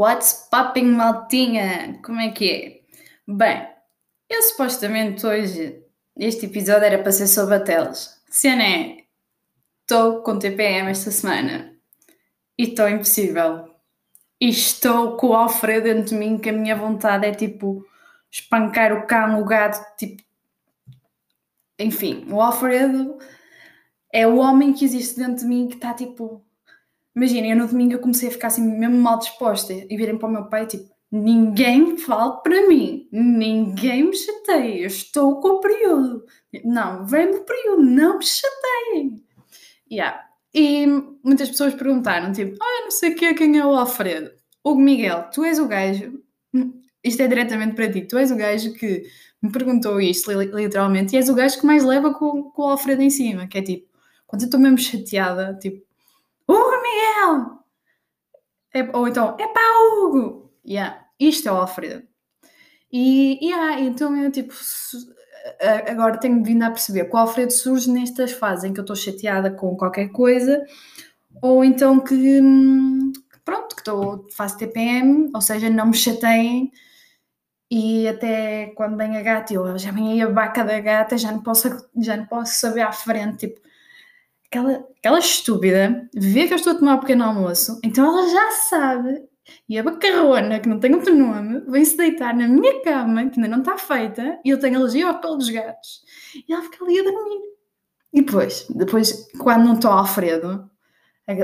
What's popping, maltinha? Como é que é? Bem, eu supostamente hoje, este episódio era para ser sobre a teles. Cena é, estou com TPM esta semana e estou impossível. E estou com o Alfredo dentro de mim que a minha vontade é tipo espancar o cão, o gato, tipo. Enfim, o Alfredo é o homem que existe dentro de mim que está tipo Imaginem, eu no domingo eu comecei a ficar assim mesmo mal disposta e virem para o meu pai tipo, ninguém fala para mim, ninguém me chateia, eu estou com o período. Não, vem do período, não me chateiem. Yeah. E muitas pessoas perguntaram, tipo, ah, não sei que quem é o Alfredo. Hugo Miguel, tu és o gajo, isto é diretamente para ti, tu és o gajo que me perguntou isto literalmente e és o gajo que mais leva com, com o Alfredo em cima, que é tipo, quando eu estou mesmo chateada, tipo, Hugo Miguel! É, ou então, é pá, Hugo! Yeah, isto é o Alfredo. E yeah, então eu tipo, agora tenho vindo a perceber que o Alfredo surge nestas fases em que eu estou chateada com qualquer coisa, ou então que pronto, que estou, faço TPM, ou seja, não me chateiem. E até quando vem a gata, eu já vem aí a vaca da gata, já não posso, já não posso saber à frente, tipo, aquela, aquela estúpida vê que eu estou a tomar um pequeno almoço, então ela já sabe. E a bacarrona, que não tem outro nome, vem-se deitar na minha cama, que ainda não está feita, e eu tenho alergia ao pelo dos gatos. E ela fica ali a dormir. E depois, depois quando não estou Alfredo,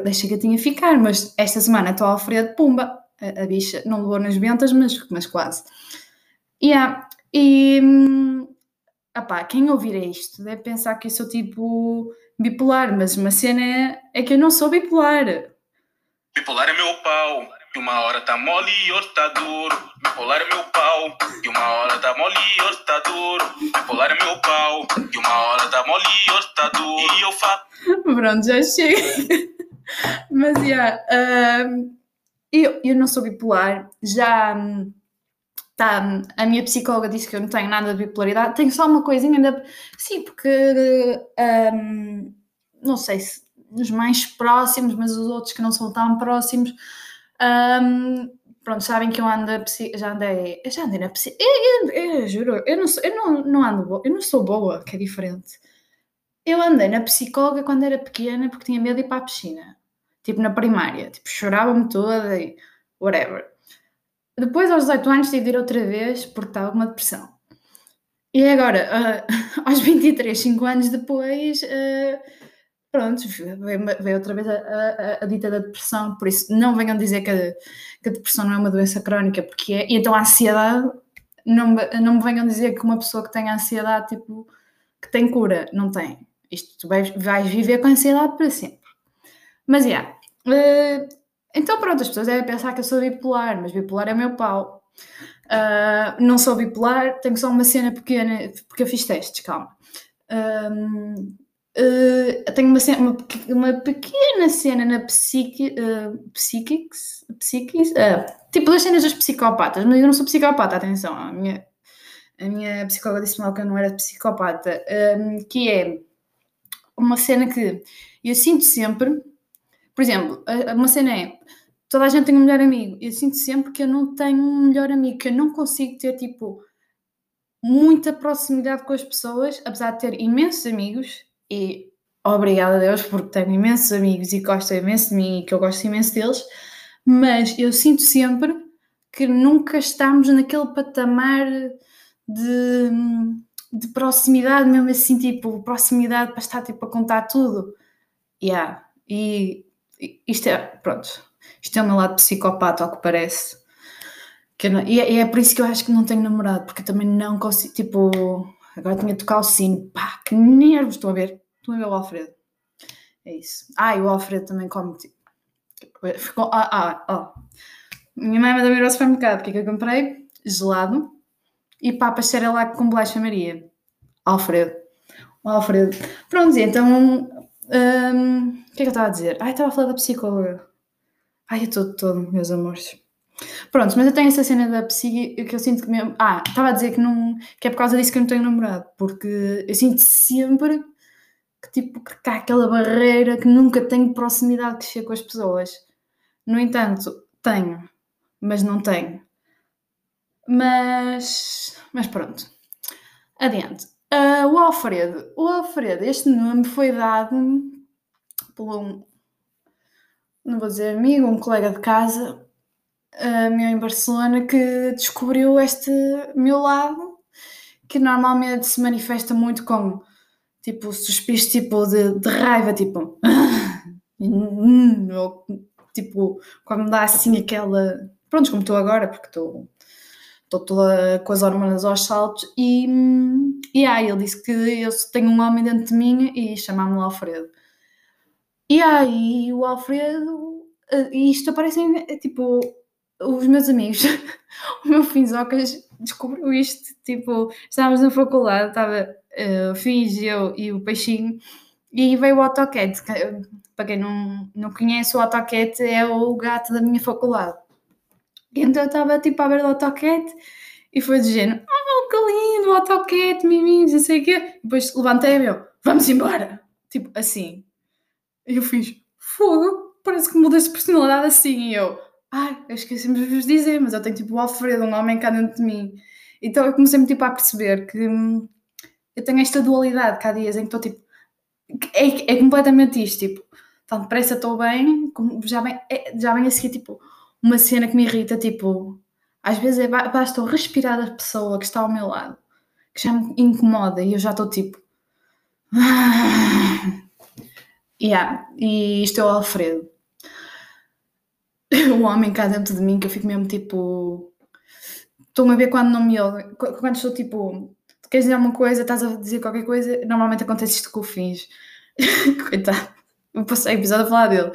deixa a gatinha ficar, mas esta semana estou Alfredo, pumba, a, a, bicha não levou nas ventas, mas, mas quase. Yeah. E, hum, opá, quem ouvir isto deve pensar que eu sou tipo bipolar, mas uma cena é, é que eu não sou bipolar. Bipolar é meu pau, que uma hora tá mole e outra tá duro. Bipolar é meu pau, que uma hora tá mole e outra tá duro. Bipolar é meu pau, que uma hora tá mole e outra tá duro. E eu fa... Pronto, já chega. mas, já, yeah, uh, eu, eu não sou bipolar, já... Um, Tá, a minha psicóloga disse que eu não tenho nada de bipolaridade, tenho só uma coisinha ainda. Sim, porque um, não sei se os mais próximos, mas os outros que não são tão próximos, um, pronto, sabem que eu ando já andei, já andei na psicóloga, eu, eu, eu, juro, eu não sou, eu não, não ando, eu não sou boa, que é diferente. Eu andei na psicóloga quando era pequena porque tinha medo de ir para a piscina, tipo na primária, tipo chorava-me toda e whatever. Depois, aos 18 anos, tive de ir outra vez porque estava com uma depressão. E agora, uh, aos 23, 5 anos depois, uh, pronto, veio, outra vez a, a, a, dita da depressão. Por isso, não venham dizer que a, que a, depressão não é uma doença crónica, porque é. E então, a ansiedade, não, não me venham dizer que uma pessoa que tem ansiedade, tipo, que tem cura. Não tem. Isto, tu vais, vais viver com ansiedade para sempre. Mas, já. Yeah, uh, então, pronto, as pessoas devem pensar que eu sou bipolar, mas bipolar é meu pau. Uh, não sou bipolar, tenho só uma cena pequena, porque eu fiz testes, calma. Uh, tenho uma, cena, uma, uma, pequena cena na psique, uh, psiquics, psiquics tipo das cenas dos psicopatas, mas eu não sou psicopata, atenção, a minha, a minha psicóloga disse-me que eu não era psicopata, que é uma cena que eu sinto sempre por exemplo, uma cena é, toda a gente tem um melhor amigo. Eu sinto sempre que eu não tenho um melhor amigo, que eu não consigo ter, tipo, muita proximidade com as pessoas, apesar de ter imensos amigos, e obrigada a Deus porque tenho imensos amigos e gostam imenso de mim e que eu gosto imenso deles, mas eu sinto sempre que nunca estamos naquele patamar de, de proximidade, mesmo assim, tipo, proximidade para estar tipo, a contar tudo. Yeah. E isto é, pronto, isto é o meu lado psicopata, ao que parece. Que não, e, é, e, é, por isso que eu acho que não tenho namorado, porque eu também não consigo, tipo, agora tinha de tocar o sino, pá, que nervos, estão a ver? Estão a ver o Alfredo. É isso. Ah, e o Alfredo também come, tipo, ficou, ah, ah. Minha mãe mandou-me ir ao supermercado, o que é que eu comprei? Gelado e papas lá com bolacha Maria. Alfredo. Alfredo. Pronto, então um, o que é que eu estava a dizer? Ai, estava a falar da psicóloga. Ai, eu estou todo, meus amores. Pronto, mas eu tenho essa cena da psique que eu sinto que mesmo. Ah, estava a dizer que, não, que é por causa disso que eu não tenho namorado, porque eu sinto sempre que, tipo, que há aquela barreira que nunca tenho proximidade que chega com as pessoas. No entanto, tenho. mas não tenho. Mas, mas pronto. Adiante. Uh, o Alfredo. O Alfredo, este nome foi dado por um, não vou dizer amigo, um colega de casa uh, meu em Barcelona que descobriu este meu lado que normalmente se manifesta muito com tipo suspiros tipo de, de raiva, tipo ou, tipo quando dá assim aquela pronto, como estou agora, porque estou estou toda com as hormonas aos saltos e, e aí ele disse que eu tenho um homem dentro de mim e chamar-me Alfredo. E aí o Alfredo, eh, e isto aparece eh, tipo, os meus amigos, o meu Finzocas descobriu isto, tipo, estávamos na faculdade, estava uh, o Fins, eu e o Peixinho, e veio o AutoCAD, para quem não, não conhece, o AutoCAD é o gato da minha faculdade. Então eu estava tipo a ver o AutoCAD e foi de género, oh que lindo, AutoCAD, miminhos, não sei o quê. Depois levantei e eu, vamos embora. Tipo assim. E eu fiz, fogo, parece que mudei de personalidade assim. E eu, ai, eu esqueci-me de vos dizer, mas eu tenho tipo o Alfredo, um homem cá dentro de mim. Então eu comecei-me tipo a perceber que hum, eu tenho esta dualidade que há dias em que estou tipo, é, é completamente isto, tipo, tão depressa estou bem, já vem, é, já vem a seguir tipo uma cena que me irrita, tipo, às vezes é, basta eu respirar a pessoa que está ao meu lado, que já me incomoda e eu já estou tipo. yeah, e isto é o Alfredo. O homem cá dentro de mim que eu fico mesmo tipo. Estou-me a ver quando não me ouve. Quando estou tipo. Queres dizer alguma coisa, estás a dizer qualquer coisa, normalmente acontece isto com o fins. Coitado. Eu passei episódio a falar dele.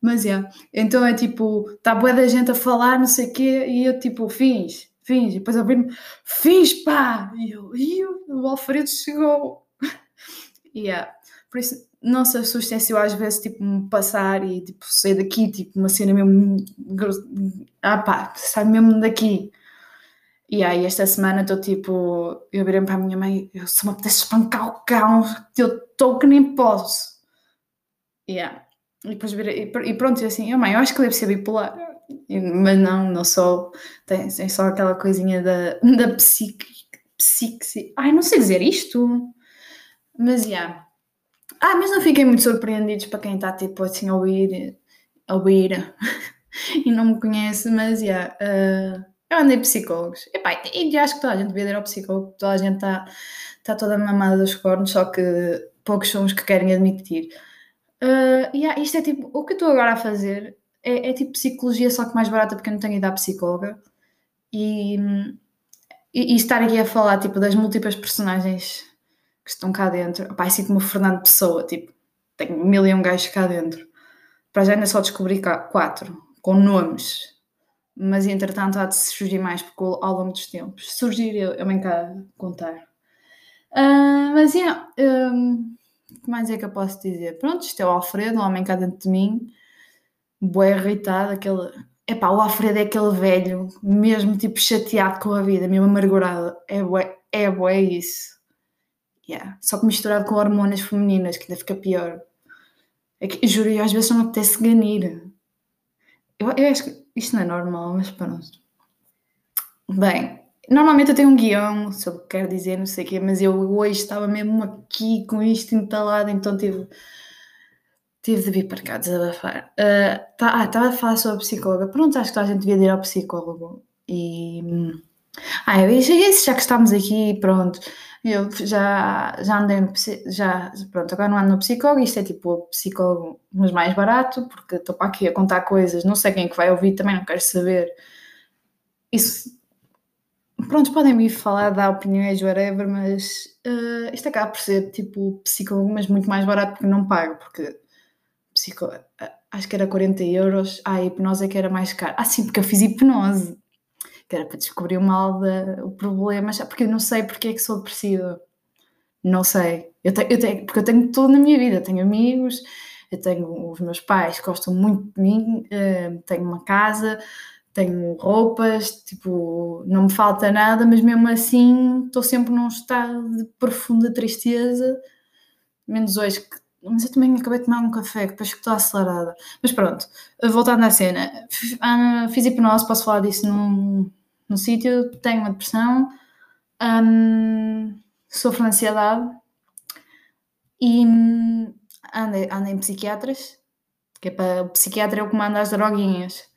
Mas é. Yeah. Então é tipo, está boa da gente a falar, não sei o quê, e eu tipo, fins, fins, e depois a ouvir-me, fins, pá! E eu, e o Alfredo chegou. yeah. Por isso, não se assustem se eu às vezes tipo me passar e tipo sair daqui, tipo uma cena mesmo. Ah pá, sai mesmo daqui. E aí esta semana estou tipo, eu virei para a minha mãe, eu só me apetece espancar o cão, eu estou que nem posso. Yeah. E depois e pronto, assim, oh, mãe, eu acho que deve ser bipolar. Mas não, não sou. Tem, tem só aquela coisinha da, da psique. psique ai, não sei dizer isto. Mas já. Yeah. Ah, mas não fiquei muito surpreendidos para quem está tipo assim a ouvir, a ouvir e não me conhece, mas já. Yeah, uh, eu andei psicólogos. E acho que toda a gente devia ir ao psicólogo, toda a gente está tá toda mamada dos cornos, só que poucos são os que querem admitir. Uh, yeah, isto é tipo, o que eu estou agora a fazer é, é, tipo psicologia, só que mais barata porque eu não tenho ido à psicóloga. E, e, e, estar aqui a falar tipo, das múltiplas personagens que estão cá dentro. Pá, assim como o Fernando Pessoa, tipo, tenho mil e um gajos cá dentro. Para já ainda só descobri quatro, com nomes. Mas entretanto há de surgir mais porque ao longo dos tempos. Surgir eu, eu venho cá contar. Uh, mas yeah, um, o que mais é que eu posso dizer? Pronto, isto é o Alfredo, um homem cá dentro de mim, boé irritado, aquele. Epá, o Alfredo é aquele velho, mesmo tipo chateado com a vida, mesmo amargurado. É bué, é bué isso. Yeah. Só que misturado com hormonas femininas, que ainda fica pior. É que, juro, eu às vezes não me apetece ganir. Eu, eu acho que isto não é normal, mas pronto. Bem, Normalmente eu tenho um guião sobre o que quero dizer, não sei o quê, mas eu hoje estava mesmo aqui com isto entalado, então tive, tive de vir para cá desabafar. Uh, tá, ah, estava a falar sobre psicóloga. Pronto, acho que a gente devia ir ao psicólogo. E. Ah, eu isso, já que estamos aqui, pronto. Eu já, já andei, já, pronto, agora não ando no psicólogo, isto é tipo o psicólogo, mas mais barato, porque estou para aqui a contar coisas, não sei quem é que vai ouvir, também não quero saber. Isso pronto, podem me falar, dar opiniões, whatever, mas uh, isto acaba por ser tipo psicólogo, mas muito mais barato porque não pago, porque psico, acho que era 40 euros, ah, a hipnose é que era mais caro. Ah, sim, porque eu fiz hipnose, que era para descobrir o mal, o problema, porque eu não sei porque é que sou depressiva. Não sei. Eu eu porque eu tenho tudo na minha vida, tenho amigos, eu tenho os meus pais que gostam muito de mim, uh, tenho uma casa, tenho roupas, tipo, não me falta nada, mas mesmo assim estou sempre num estado de profunda tristeza, menos hoje que Mas eu também acabei de tomar um café, que depois estou acelerada. Mas pronto, voltando à cena. Ah, fiz hipnose, posso falar disso num, num sítio. Tenho uma depressão, um, sofro de ansiedade e andei, andei em psiquiatras, que é para o psiquiatra é o que manda as droguinhas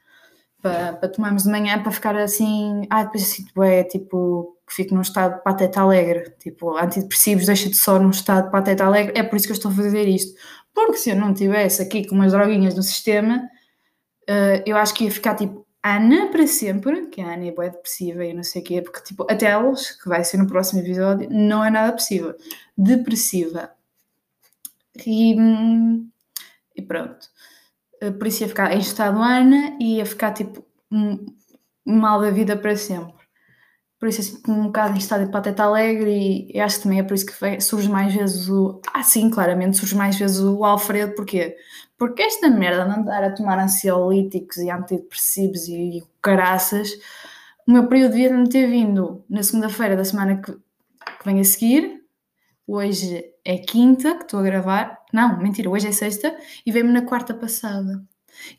para, para tomarmos de manhã para ficar assim. Ah, depois assim, é tipo que fico num estado de pateta alegre, tipo antidepressivos, deixa-te só num estado de pateta alegre. É por isso que eu estou a fazer isto, porque se eu não tivesse aqui com umas droguinhas no sistema, uh, eu acho que ia ficar tipo Ana para sempre, que a Ana é boa depressiva e não sei o quê, porque tipo, a Telos, que vai ser no próximo episódio, não é nada depressiva. Depressiva. E, hum, e pronto. Por isso ia ficar em estado Ana e ia ficar tipo mal da vida para sempre. Por isso, assim, um bocado em estado de pateta alegre, e acho que também é por isso que surge mais vezes o. Ah, sim, claramente, surge mais vezes o Alfredo, porquê? Porque esta merda de andar a tomar ansiolíticos e antidepressivos e, e caraças, o meu período devia me ter vindo na segunda-feira da semana que, que vem a seguir. Hoje é quinta que estou a gravar. Não, mentira, hoje é sexta e veio-me na quarta passada.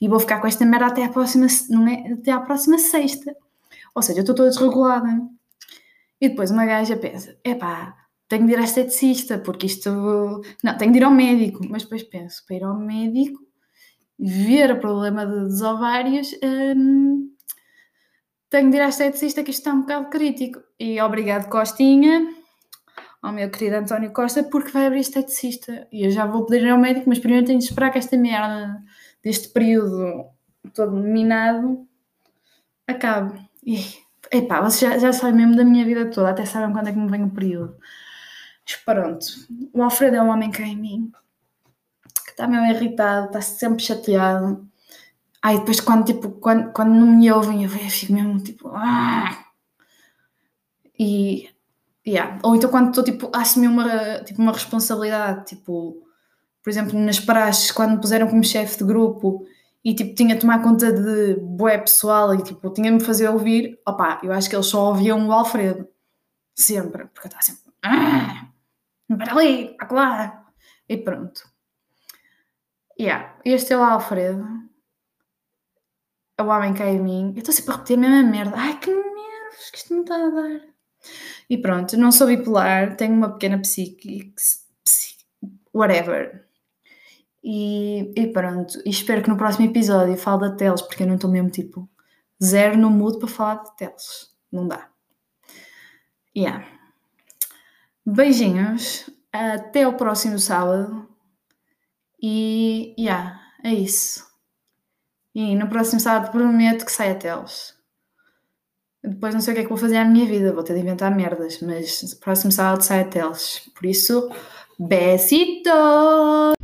E vou ficar com esta merda até à próxima, não é, até à próxima sexta. Ou seja, eu estou toda desregulada. E depois uma gaja pensa: epá, tenho de ir à esteticista, porque isto. Não, tenho de ir ao médico. Mas depois penso: para ir ao médico, ver o problema dos ovários, hum, tenho de ir à esteticista, que isto está um bocado crítico. E obrigado, Costinha, ao meu querido António Costa, porque vai abrir esteticista. E eu já vou poder ir ao médico, mas primeiro tenho de esperar que esta merda deste período todo minado acabe. E, epá, vocês já, já sabem mesmo da minha vida toda, até sabem quando é que me vem o período. Mas pronto, o Alfredo é um homem que é em mim, que está mesmo irritado, está sempre chateado. Ai, depois quando, tipo, quando, quando não me ouvem, eu fico mesmo tipo. Ah! E. Yeah. Ou então quando estou tipo, a assumir uma, tipo, uma responsabilidade, tipo, por exemplo, nas praxes, quando me puseram como chefe de grupo e tipo tinha de tomar conta de bué pessoal e tipo tinha de me fazer ouvir, opá, eu acho que eles só ouviam o Alfredo. Sempre, porque eu estava sempre, ah, para ali, lá. E pronto. Yeah, este é o Alfredo. É o homem que é em mim. Eu estou sempre a repetir a mesma merda. Ai, que nervos que isto me está a dar. E pronto, não sou bipolar, tenho uma pequena psique, psique whatever. E, e pronto, e espero que no próximo episódio fale da Teles, porque eu não estou mesmo tipo zero no mood para falar de Teles. Não dá. Yeah. Beijinhos, até o próximo sábado. E yeah, é isso. E no próximo sábado prometo que sai a Teles. Depois não sei o que é que vou fazer à minha vida, vou ter de inventar merdas, mas próximo sábado sai a Teles. Por isso, besitos!